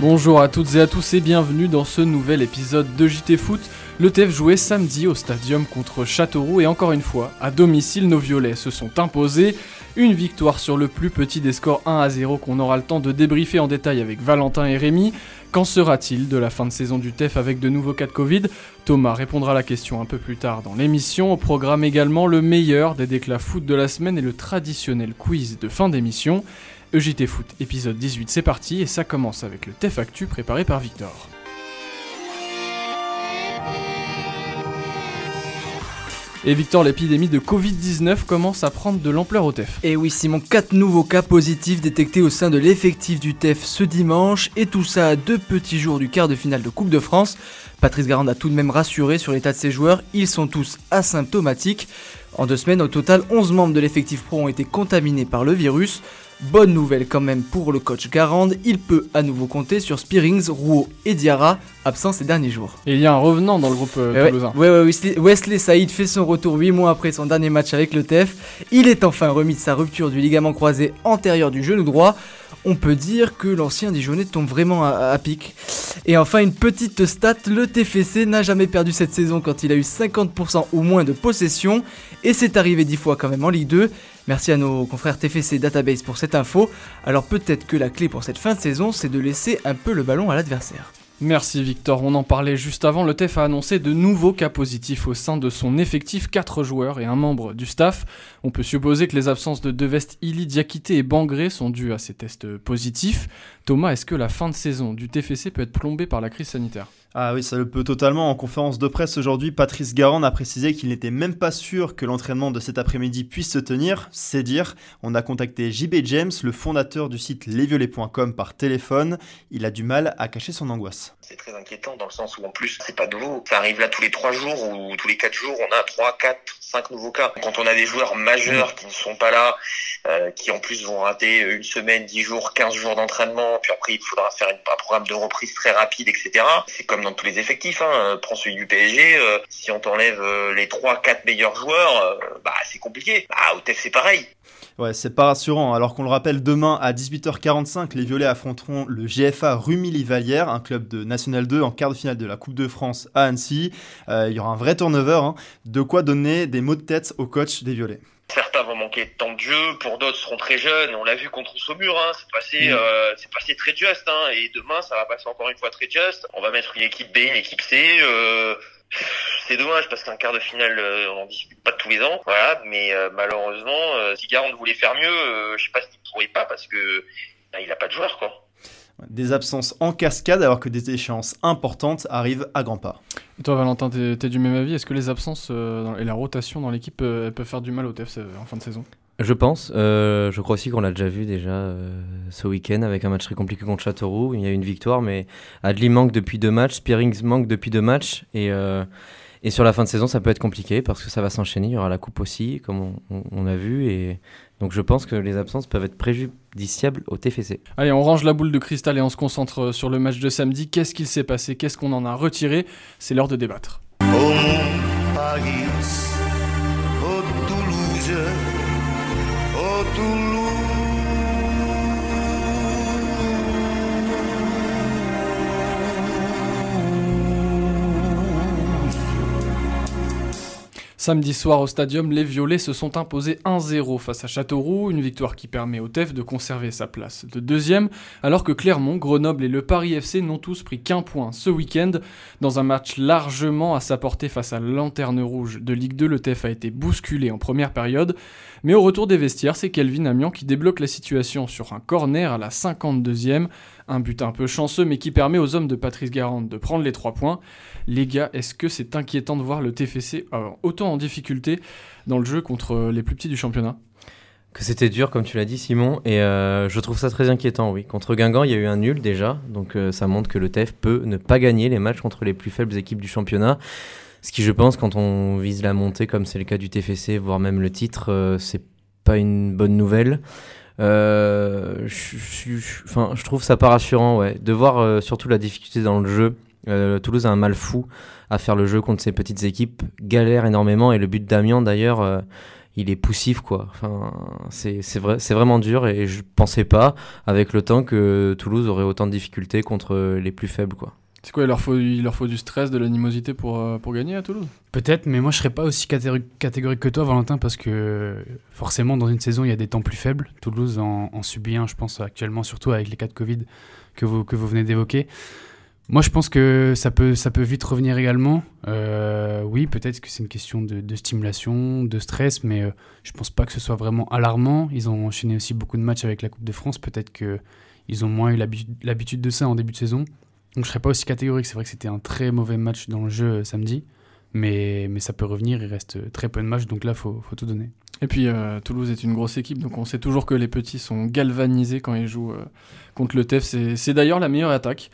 Bonjour à toutes et à tous et bienvenue dans ce nouvel épisode de JT Foot. Le TEF jouait samedi au stadium contre Châteauroux et encore une fois, à domicile, nos violets se sont imposés. Une victoire sur le plus petit des scores 1 à 0 qu'on aura le temps de débriefer en détail avec Valentin et Rémi. Qu'en sera-t-il de la fin de saison du TEF avec de nouveaux cas de Covid? Thomas répondra à la question un peu plus tard dans l'émission. Au programme également le meilleur des déclats foot de la semaine et le traditionnel quiz de fin d'émission. EJT Foot épisode 18 c'est parti et ça commence avec le TEF Actu préparé par Victor. Et Victor, l'épidémie de Covid-19 commence à prendre de l'ampleur au TEF. Et oui Simon, 4 nouveaux cas positifs détectés au sein de l'effectif du TEF ce dimanche, et tout ça à deux petits jours du quart de finale de Coupe de France. Patrice Garande a tout de même rassuré sur l'état de ses joueurs, ils sont tous asymptomatiques. En deux semaines, au total, 11 membres de l'effectif pro ont été contaminés par le virus. Bonne nouvelle quand même pour le coach Garande, il peut à nouveau compter sur Spearings, Rouault et Diarra, absents ces derniers jours. Et il y a un revenant dans le groupe euh, Ouais, toulousain. ouais, ouais, Wesley, Wesley Saïd fait son retour 8 mois après son dernier match avec le TEF. Il est enfin remis de sa rupture du ligament croisé antérieur du genou droit. On peut dire que l'ancien Dijonais tombe vraiment à, à pic. Et enfin, une petite stat, le TFC n'a jamais perdu cette saison quand il a eu 50% ou moins de possession. Et c'est arrivé 10 fois quand même en Ligue 2. Merci à nos confrères TFC Database pour cette info. Alors peut-être que la clé pour cette fin de saison, c'est de laisser un peu le ballon à l'adversaire. Merci Victor, on en parlait juste avant, le TEF a annoncé de nouveaux cas positifs au sein de son effectif, 4 joueurs et un membre du staff. On peut supposer que les absences de Devest, Illy, Diakité et Bangré sont dues à ces tests positifs. Thomas, est-ce que la fin de saison du TFC peut être plombée par la crise sanitaire? Ah oui, ça le peut totalement. En conférence de presse aujourd'hui, Patrice Garand a précisé qu'il n'était même pas sûr que l'entraînement de cet après-midi puisse se tenir. C'est dire, on a contacté JB James, le fondateur du site lesviolets.com par téléphone. Il a du mal à cacher son angoisse. C'est très inquiétant dans le sens où en plus c'est pas nouveau. Ça arrive là tous les trois jours ou tous les quatre jours, on a trois, quatre, cinq nouveaux cas. Quand on a des joueurs majeurs qui ne sont pas là, euh, qui en plus vont rater une semaine, dix jours, quinze jours d'entraînement, puis après il faudra faire un programme de reprise très rapide, etc. C'est comme dans tous les effectifs. Hein. Euh, Prends celui du PSG, euh, si on t'enlève euh, les trois, quatre meilleurs joueurs, euh, bah c'est compliqué. Bah au TEF c'est pareil. Ouais, c'est pas rassurant. Alors qu'on le rappelle, demain à 18h45, les Violets affronteront le GFA Rumilly-Vallière, un club de National 2 en quart de finale de la Coupe de France à Annecy. Euh, il y aura un vrai turnover, hein. de quoi donner des mots de tête au coach des Violets. Certains vont manquer de temps de jeu, pour d'autres seront très jeunes. On l'a vu contre Saumur, hein, c'est passé, euh, c'est passé très juste. Hein, et demain, ça va passer encore une fois très juste. On va mettre une équipe B, une équipe C. Euh, c'est dommage parce qu'un quart de finale, euh, on en dispute pas tous les ans. Voilà, mais malheureusement, si Garand voulait faire mieux, je sais pas s'il pourrait pas parce que bah, il a pas de joueurs quoi. Des absences en cascade alors que des échéances importantes arrivent à grands pas. Et toi Valentin, t'es t'es du même avis? Est-ce que les absences euh, et la rotation dans l'équipe euh, peuvent faire du mal au TEF euh, en fin de saison? Je pense. Euh, je crois aussi qu'on l'a déjà vu déjà euh, ce week-end avec un match très compliqué contre Châteauroux. Il y a eu une victoire, mais Adli manque depuis deux matchs, Spearings manque depuis deux matchs. Et, euh, et sur la fin de saison, ça peut être compliqué parce que ça va s'enchaîner. Il y aura la coupe aussi, comme on, on- on a vu. Et donc je pense que les absences peuvent être préjudiciables au TFC. Allez, on range la boule de cristal et on se concentre sur le match de samedi. Qu'est-ce qu'il s'est passé? Qu'est-ce qu'on en a retiré? C'est l'heure de débattre. Au mon Paris, Samedi soir au stadium, les Violets se sont imposés 1-0 face à Châteauroux, une victoire qui permet au TEF de conserver sa place de deuxième, alors que Clermont, Grenoble et le Paris FC n'ont tous pris qu'un point ce week-end. Dans un match largement à sa portée face à Lanterne Rouge de Ligue 2, le TEF a été bousculé en première période, mais au retour des vestiaires, c'est Kelvin Amian qui débloque la situation sur un corner à la 52e, un but un peu chanceux mais qui permet aux hommes de Patrice Garande de prendre les trois points. Les gars, est-ce que c'est inquiétant de voir le TFC euh, autant en difficulté dans le jeu contre les plus petits du championnat? Que c'était dur, comme tu l'as dit, Simon, et euh, je trouve ça très inquiétant, oui. Contre Guingamp, il y a eu un nul déjà, donc euh, ça montre que le TEF peut ne pas gagner les matchs contre les plus faibles équipes du championnat. Ce qui, je pense, quand on vise la montée, comme c'est le cas du TFC, voire même le titre, euh, c'est pas une bonne nouvelle. Euh, je, je- trouve ça pas rassurant, ouais. De voir euh, surtout la difficulté dans le jeu. Euh, Toulouse a un mal fou à faire le jeu contre ces petites équipes, galère énormément, et le but d'Amiens, d'ailleurs, euh, il est poussif quoi. Enfin, c'est c'est vrai, c'est vraiment dur et je pensais pas avec le temps que Toulouse aurait autant de difficultés contre les plus faibles quoi. C'est quoi, il leur, faut, il leur faut du stress, de l'animosité pour, euh, pour gagner à Toulouse? Peut-être, mais moi je serais pas aussi catégori- catégorique que toi, Valentin, parce que forcément dans une saison il y a des temps plus faibles. Toulouse en, subit un, je pense actuellement, surtout avec les cas de Covid que vous, que vous venez d'évoquer. Moi je pense que ça peut, ça peut vite revenir également. Euh, oui, peut-être que c'est une question de, stimulation, de stress, mais euh, je pense pas que ce soit vraiment alarmant. Ils ont enchaîné aussi beaucoup de matchs avec la Coupe de France. Peut-être que ils ont moins eu l'habi- l'habitude de ça en début de saison. Donc je serais pas aussi catégorique. C'est vrai que c'était un très mauvais match dans le jeu euh, samedi. Mais, mais ça peut revenir, il reste très peu de matchs, donc là, faut, faut tout donner. Et puis euh, Toulouse est une grosse équipe, donc on sait toujours que les petits sont galvanisés quand ils jouent euh, contre le TEF. C'est d'ailleurs la meilleure attaque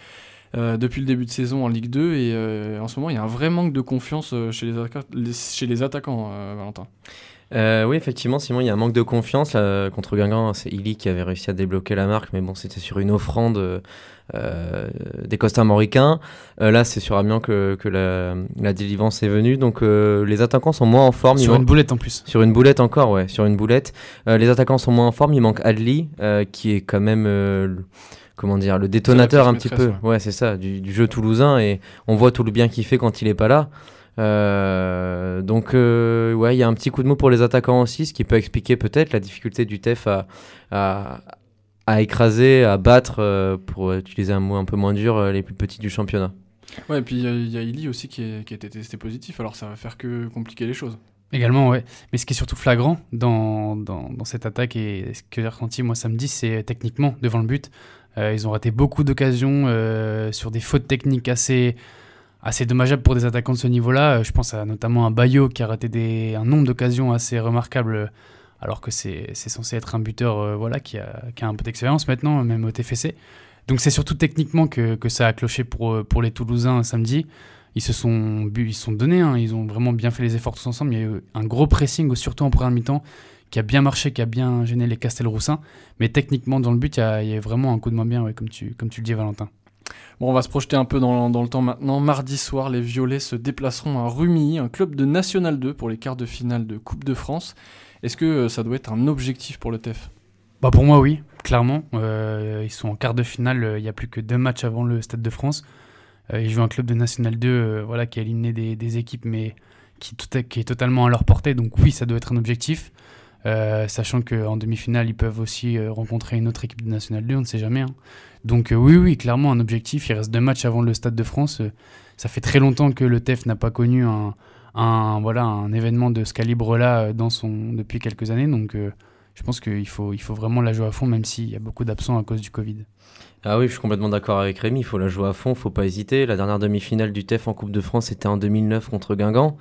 euh, depuis le début de saison en Ligue 2, et euh, en ce moment il y a un vrai manque de confiance euh, chez, les attaquants, euh, Valentin. Euh, oui, effectivement, Simon, il y a un manque de confiance. là, contre Guingamp, c'est Illy qui avait réussi à débloquer la marque, mais bon, c'était sur une offrande euh, euh, des Costamoricains. Euh, là, c'est sur Amiens que, que la, la délivrance est venue. Donc, les attaquants sont moins en forme. il Sur manque- une boulette en plus. Sur une boulette encore, ouais, sur une boulette. Les attaquants sont moins en forme. Il manque Adli, qui est quand même, le- comment dire, le détonateur un petit peu. Ouais, c'est ça, du, du jeu toulousain. Et on voit tout le bien qu'il fait quand il est pas là. Euh, donc, euh, ouais, il y a un petit coup de mou pour les attaquants aussi, ce qui peut expliquer peut-être la difficulté du TEF à, à, à écraser, à battre, euh, pour utiliser un mot un peu moins dur, euh, les plus petits du championnat. Ouais, et puis il y a- il y a Illy aussi qui, est- qui a été testé positif, alors ça va faire que compliquer les choses. Également, ouais. Mais ce qui est surtout flagrant dans, dans, dans cette attaque et ce que j'ai ressenti moi samedi, c'est techniquement devant le but. Euh, ils ont raté beaucoup d'occasions euh, sur des fautes techniques assez, assez dommageables pour des attaquants de ce niveau-là. Euh, je pense à notamment à Bayo qui a raté des, un nombre d'occasions assez remarquables euh, alors que c'est censé être un buteur euh, voilà, qui, a, qui a un peu d'expérience maintenant, même au TFC. Donc c'est surtout techniquement que, que ça a cloché pour, pour les Toulousains samedi ils se sont, ils sont donnés, hein, ils ont vraiment bien fait les efforts tous ensemble. Il y a eu un gros pressing, surtout en première mi-temps, qui a bien marché, qui a bien gêné les Castelroussins. Mais techniquement, dans le but, il y a, il vraiment un coup de main bien, comme, tu, comme tu le dis, Valentin. Bon, on va se projeter un peu dans, le temps maintenant. Mardi soir, les Violets se déplaceront à Rumilly, un club de National 2 pour les quarts de finale de Coupe de France. Est-ce que euh, ça doit être un objectif pour le TEF Bah pour moi, oui, clairement. Euh, ils sont en quart de finale, euh, il n'y a plus que deux matchs avant le Stade de France. Euh, ils jouent un club de National 2 euh, voilà, qui a éliminé des, équipes, mais qui est totalement à leur portée. Donc oui, ça doit être un objectif. Euh, sachant qu'en demi-finale, ils peuvent aussi euh, rencontrer une autre équipe de National 2, on ne sait jamais. hein. Donc euh, oui, oui, clairement un objectif. Il reste deux matchs avant le Stade de France. Euh, ça fait très longtemps que le TEF n'a pas connu un, voilà, un événement de ce calibre-là dans son, depuis quelques années. Donc je pense qu'il faut, il faut vraiment la jouer à fond, même s'il y a beaucoup d'absents à cause du Covid. Ah oui, je suis complètement d'accord avec Rémi. Il faut la jouer à fond, faut pas hésiter. La dernière demi-finale du TEF en Coupe de France, c'était en 2009 contre Guingamp.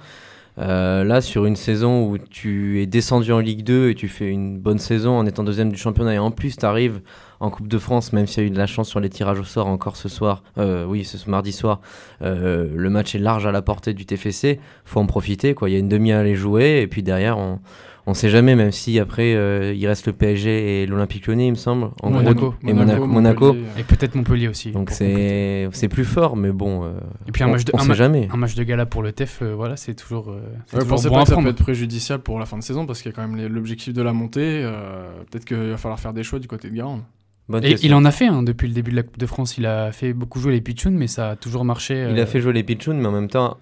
Euh, là, sur une saison où tu es descendu en Ligue 2 et tu fais une bonne saison en étant deuxième du championnat et en plus tu arrives en Coupe de France, même s'il y a eu de la chance sur les tirages au sort encore ce soir, euh, oui, ce mardi soir, euh, le match est large à la portée du TFC, faut en profiter. Quoi. Il y a une demi à aller jouer et puis derrière, on, on sait jamais, même si après euh, il reste le PSG et l'Olympique Lyonnais, il me semble, en gros. Monaco. et Monaco. Et peut-être Montpellier aussi. Donc c'est c'est plus fort, mais bon, euh, Et puis un on, match de, on un sait ma- jamais. un match de gala pour le TEF, euh, voilà, c'est toujours, euh, Ouais, toujours pensez bon pas que ça peut être préjudiciable pour la fin de saison parce qu'il y a quand même l'objectif de la montée. euh, Peut-être qu'il va falloir faire des choix du côté de Garande. Bonne Et question. il en a fait hein, depuis le début de la Coupe de France. Il a fait beaucoup jouer les Pichounes, mais ça a toujours marché. Il a fait jouer les Pichounes, mais en même temps,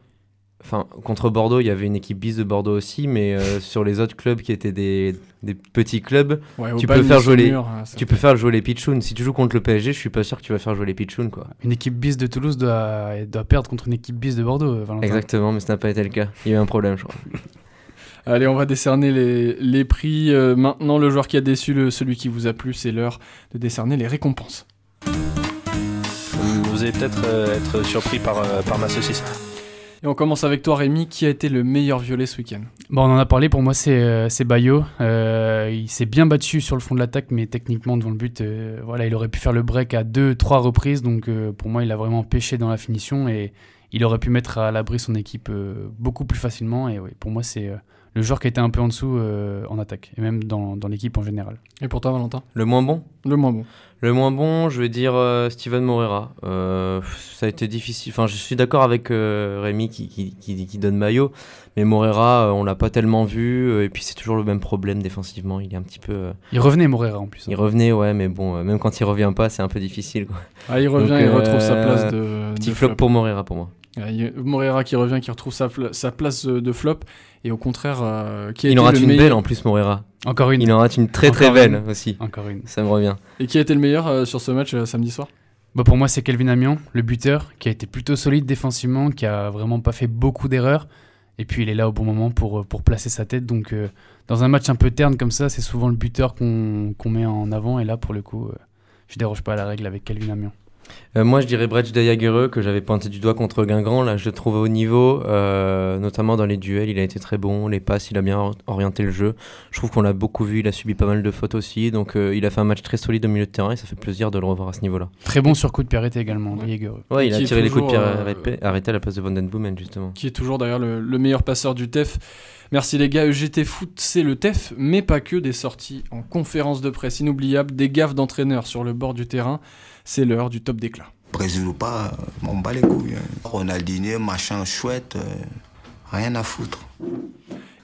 enfin, contre Bordeaux, il y avait une équipe bis de Bordeaux aussi, mais euh, sur les autres clubs qui étaient des, des petits clubs, Ouais, Tu peux faire jouer les- hein, tu peut- peux faire jouer les Pichounes. Si tu joues contre le PSG, je suis pas sûr que tu vas faire jouer les Pichounes, quoi. Une équipe bis de Toulouse doit, doit perdre contre une équipe bis de Bordeaux, euh, Valentin. Exactement, mais ça n'a pas été le cas. Il y a eu un problème, je crois. Allez, on va décerner les, les prix. euh, maintenant, le joueur qui a déçu, le, celui qui vous a plu, c'est l'heure de décerner les récompenses. Vous allez peut-être euh, être surpris par, euh, par ma saucisse. Et on commence avec toi, Rémi. Qui a été le meilleur violet ce week-end? Bon, on en a parlé, pour moi c'est euh, Bayo. Euh, il s'est bien battu sur le fond de l'attaque, mais techniquement devant le but, euh, voilà, il aurait pu faire le break à deux, trois reprises. Donc euh, pour moi, il a vraiment pêché dans la finition et il aurait pu mettre à l'abri son équipe beaucoup plus facilement. Et oui, pour moi, c'est le joueur qui était un peu en dessous euh, en attaque, et même dans, dans l'équipe en général. Et pour toi, Valentin? Le moins bon? Le moins bon. Le moins bon, je vais dire euh, Steven Morera. Euh, ça a été difficile. Enfin, je suis d'accord avec euh, Rémi qui, qui, qui, qui donne maillot, mais Morera, euh, on l'a pas tellement vu. euh, et puis c'est toujours le même problème défensivement. Il est un petit peu. euh, Il revenait Morera en plus. hein. il revenait, ouais, mais bon, euh, même quand il revient pas, c'est un peu difficile. Quoi. Ah, il revient, Donc, il retrouve sa place de. Petit de flop pour Morera pour moi. Moreira qui revient, qui retrouve sa, pla- sa place de flop, et au contraire, euh, qui a Il été en rate le une meilleur- belle en plus, Morera. Encore une. Il en rate une très très Encore belle une. aussi. Encore une. Ça me revient. Et qui a été le meilleur euh, sur ce match euh, samedi soir? Bah, pour moi, c'est Kelvin Amian, le buteur, qui a été plutôt solide défensivement, qui a vraiment pas fait beaucoup d'erreurs. Et puis, il est là au bon moment pour, euh, pour placer sa tête. Donc, euh, dans un match un peu terne comme ça, c'est souvent le buteur qu'on met en avant. Et là, pour le coup, euh, je déroge pas à la règle avec Kelvin Amian. Euh, moi, je dirais Brecht Dayagereux, que j'avais pointé du doigt contre Guingamp. Là, je le trouve au niveau, euh, notamment dans les duels. Il a été très bon. Les passes, il a bien or- orienté le jeu. Je trouve qu'on l'a beaucoup vu. Il a subi pas mal de fautes aussi. Donc, euh, il a fait un match très solide au milieu de terrain et ça fait plaisir de le revoir à ce niveau-là. Très bon sur coup de pied arrêté également, Ouais. Jaeger. Ouais, il a tiré les coups de euh, arrêtés arrêtés à la place de Van Den Boomen, justement. Qui est toujours d'ailleurs le, le meilleur passeur du TEF. Merci les gars, EGT Foot, c'est le TEF, mais pas que des sorties en conférence de presse inoubliables, des gaffes d'entraîneurs sur le bord du terrain. C'est l'heure du top d'éclat. Brésil ou pas, on bat les couilles. hein. Ronaldinho, machin chouette, euh, rien à foutre.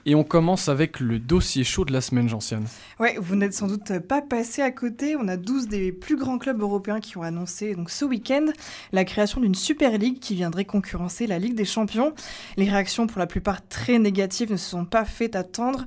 Et on commence avec le dossier chaud de la semaine, Gentiane. Ouais, vous n'êtes sans doute pas passé à côté. On a 12 des plus grands clubs européens qui ont annoncé donc ce week-end la création d'une Super League qui viendrait concurrencer la Ligue des Champions. Les réactions, pour la plupart très négatives, ne se sont pas fait attendre,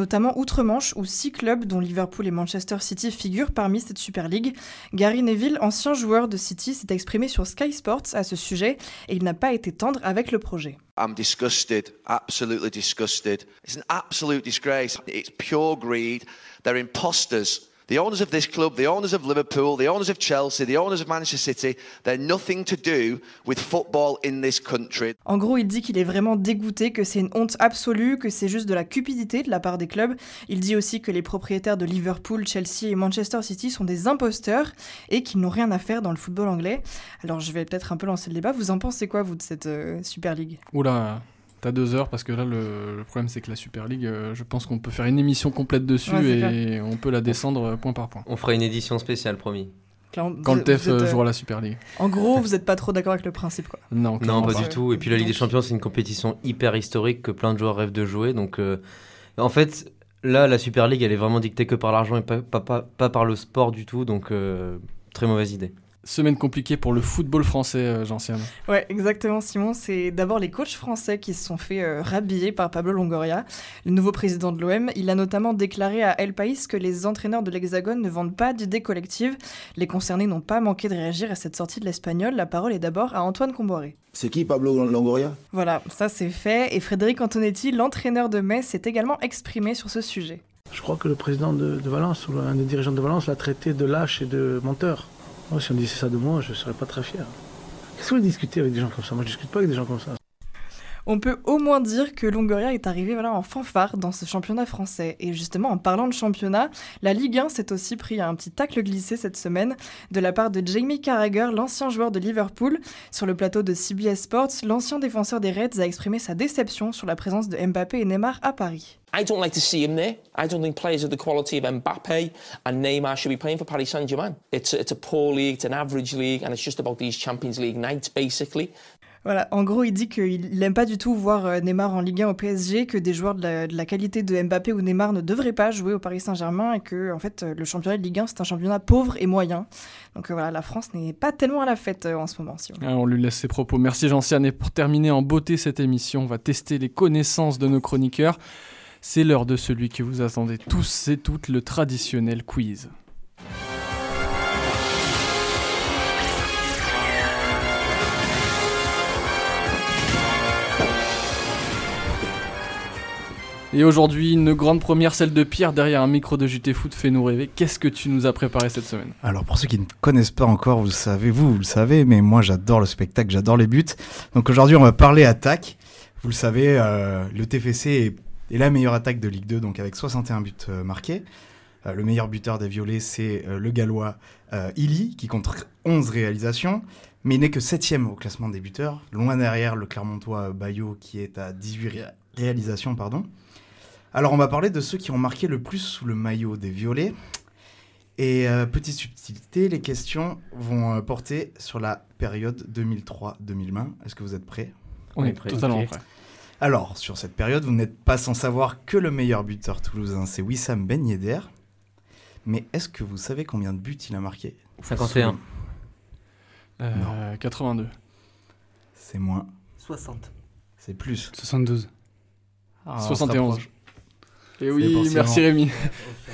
notamment outre-Manche où six clubs, dont Liverpool et Manchester City, figurent parmi cette Super League. Gary Neville, ancien joueur de City, s'est exprimé sur Sky Sports à ce sujet et il n'a pas été tendre avec le projet. Disgusted, absolutely disgusted. It's an absolute disgrace. It's pure greed. They're imposters. The owners of this club, the owners of Liverpool, the owners of Chelsea, the owners of Manchester City, they're nothing to do with football in this country. En gros, il dit qu'il est vraiment dégoûté, que c'est une honte absolue, que c'est juste de la cupidité de la part des clubs. Il dit aussi que les propriétaires de Liverpool, Chelsea et Manchester City sont des imposteurs et qu'ils n'ont rien à faire dans le football anglais. Alors je vais peut-être un peu lancer le débat. Vous en pensez quoi, vous, de cette euh, Super League? Oula, t'as deux heures parce que là, le, le problème c'est que la Super League, euh, je pense qu'on peut faire une émission complète dessus Ouais, et on peut la descendre euh, point par point. On fera une édition spéciale, promis. Clairement, Quand vous- le TEF vous êtes, euh, euh, jouera la Super League. En gros, vous n'êtes pas trop d'accord avec le principe, quoi. Non, pas pas. du tout. Et puis la Ligue des Champions, c'est une compétition hyper historique que plein de joueurs rêvent de jouer. Donc, euh, en fait, là, la Super League, elle est vraiment dictée que par l'argent et pas, pas, pas, pas par le sport du tout. Donc, euh, très mauvaise idée. Semaine compliquée pour le football français, euh, Gentiane. Ouais, exactement, Simon. C'est d'abord les coachs français qui se sont fait euh, rhabiller par Pablo Longoria, le nouveau président de l'OM. Il a notamment déclaré à El País que les entraîneurs de l'Hexagone ne vendent pas d'idées collectives. Les concernés n'ont pas manqué de réagir à cette sortie de l'Espagnol. La parole est d'abord à Antoine Comboiré. C'est qui Pablo Longoria? Voilà, ça c'est fait. Et Frédéric Antonetti, l'entraîneur de Metz, s'est également exprimé sur ce sujet. Je crois que le président de, de Valence, ou un des dirigeants de Valence, l'a traité de lâche et de menteur. Moi, si on disait ça de moi, je ne serais pas très fier. Qu'est-ce que vous avec des gens comme ça? Moi, je ne discute pas avec des gens comme ça. On peut au moins dire que Longoria est arrivé voilà, en fanfare dans ce championnat français. Et justement, en parlant de championnat, la Ligue 1 s'est aussi pris un petit tacle glissé cette semaine de la part de Jamie Carragher, l'ancien joueur de Liverpool. Sur le plateau de CBS Sports, l'ancien défenseur des Reds a exprimé sa déception sur la présence de Mbappé et Neymar à Paris. I don't like to see him there. I don't think players of the quality of Mbappe and Neymar should be playing for Paris Saint-Germain. It's, it's a poor league, it's an average league, and it's just about these Champions League nights, basically. Voilà, en gros, il dit qu'il n'aime pas du tout voir euh, Neymar en Ligue 1 au PSG, que des joueurs de la, qualité de Mbappé ou Neymar ne devraient pas jouer au Paris Saint-Germain et que, en fait, euh, le championnat de Ligue 1, c'est un championnat pauvre et moyen. Donc euh, voilà, la France n'est pas tellement à la fête en ce moment. Si on- Ah, on lui laisse ses propos. Merci Gentiane. Et pour terminer en beauté cette émission, on va tester les connaissances de nos chroniqueurs. C'est l'heure de celui que vous attendez tous et toutes, le traditionnel quiz. Et aujourd'hui, une grande première, celle de Pierre derrière un micro de JT Foot fait nous rêver. Qu'est-ce que tu nous as préparé cette semaine? Alors pour ceux qui ne connaissent pas encore, vous le savez, vous, vous le savez, mais moi j'adore le spectacle, j'adore les buts. Donc aujourd'hui on va parler attaque. Vous le savez, euh, le TFC est, la meilleure attaque de Ligue 2, donc avec 61 buts euh, marqués. Euh, le meilleur buteur des violets, c'est le gallois Illy, qui compte 11 réalisations, mais il n'est que 7 au classement des buteurs. Loin derrière, le Clermontois Bayo, qui est à 18 ré- réalisations. pardon. Alors on va parler de ceux qui ont marqué le plus sous le maillot des violets. Et euh, petite subtilité, les questions vont euh, porter sur la période 2003-2020. Est-ce que vous êtes prêts? On est totalement prêts. Alors, sur cette période, vous n'êtes pas sans savoir que le meilleur buteur toulousain, c'est Wissam Ben Yedder. Mais est-ce que vous savez combien de buts il a marqué? 51. Euh, 82. C'est moins. 60. C'est plus. 72. Ah, on se 71. rapproche. Et C'est oui, merci Rémi.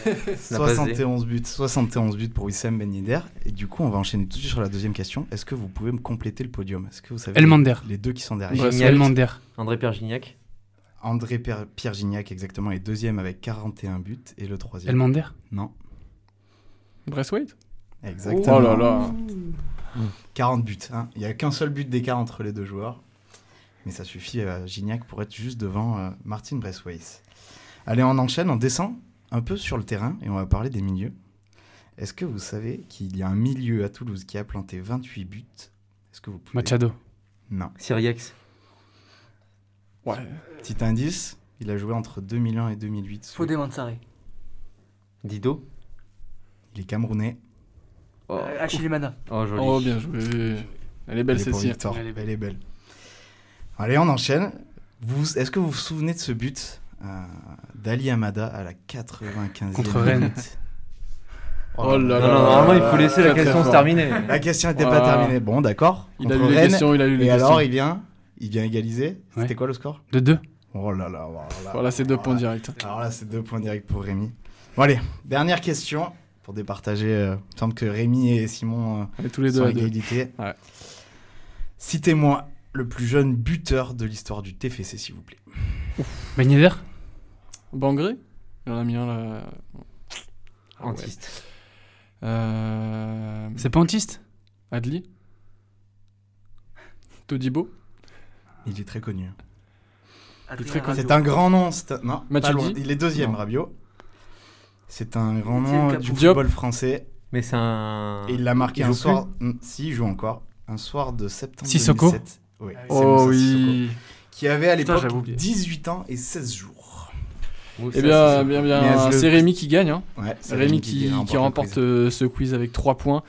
71 buts, 71 buts pour Wissam Ben Yedder. Et du coup, on va enchaîner tout de suite sur la deuxième question. Est-ce que vous pouvez me compléter le podium? Est-ce que vous savez Elmander. les, les deux qui sont derrière? Ouais, Gignac. Elmander. André Pierre Gignac. André Pierre, Pierre Gignac, exactement, est deuxième avec 41 buts. Et le troisième Elmander Non. Braithwaite Exactement. Oh là là. 40 buts. hein. Il n'y a qu'un seul but d'écart entre les deux joueurs. Mais ça suffit à Gignac pour être juste devant euh, Martin Braithwaite. Allez, on enchaîne, on descend un peu sur le terrain et on va parler des milieux. Est-ce que vous savez qu'il y a un milieu à Toulouse qui a planté 28 buts? Est-ce que vous pouvez... Machado. Non. Siriex. Ouais. Petit indice, il a joué entre 2001 et 2008. sous- Fodé Mansaré. Dido. Il est camerounais. Oh. Euh, Achille Mana. Oh, joli. Oh, bien joué. Elle est belle Elle celle-ci. Victor. Elle est belle. Allez, on enchaîne. Vous, Est-ce que vous vous souvenez de ce but euh, d'Ali Amada à la 95e Contre Rennes. minute Oh là Non, là. non, normalement, il faut laisser la question se terminer. La question n'était Voilà. pas terminée. Bon, d'accord. Il a Contre lu les Rennes. questions, il a lu les Et questions. alors, il vient, il vient égaliser. Ouais. C'était quoi le score? De 2. Oh là là, voilà. Voilà, c'est deux points directs. Alors là, c'est deux points directs pour Rémi. Bon, allez, dernière question pour départager. euh, il me semble que Rémi et Simon euh, On est tous les deux sont à à deux. égalité. Ouais. Citez-moi le plus jeune buteur de l'histoire du TFC, s'il vous plaît. Ben Yedder? Bangré Il en a mis un là. Ah ouais. Antiste. Euh... C'est pas Antiste? Adli? Todibo? Il est très connu. C'est un grand nom. Non, Mathieu pas loin. Di? Il est deuxième. Rabiot. C'est un grand nom du Diop. football français. Mais c'est un. Et il l'a marqué Il un soir. Si, il joue encore. Un soir de septembre Sissoko 2007. Oui, c'est Oh oui Sissoko. Qui avait à l'époque j'avais oublié. 18 ans et 16 jours. Eh bien, bien, bien, c'est Rémi qui gagne. Hein. Ouais, Rémi qui, remporte qui le remporte quiz. euh, ce quiz avec 3 points.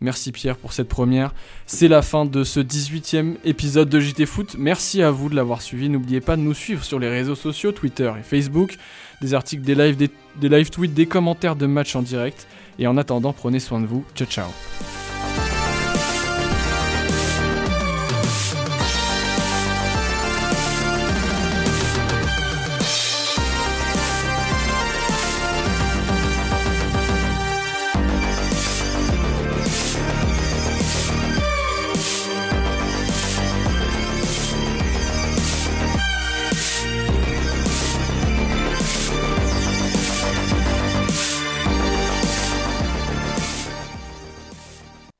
Merci Pierre pour cette première. C'est la fin de ce 18e épisode de JT Foot. Merci à vous de l'avoir suivi. N'oubliez pas de nous suivre sur les réseaux sociaux, Twitter et Facebook. Des articles, des lives, des, des live tweets, des commentaires de matchs en direct. Et en attendant, prenez soin de vous. Ciao ciao.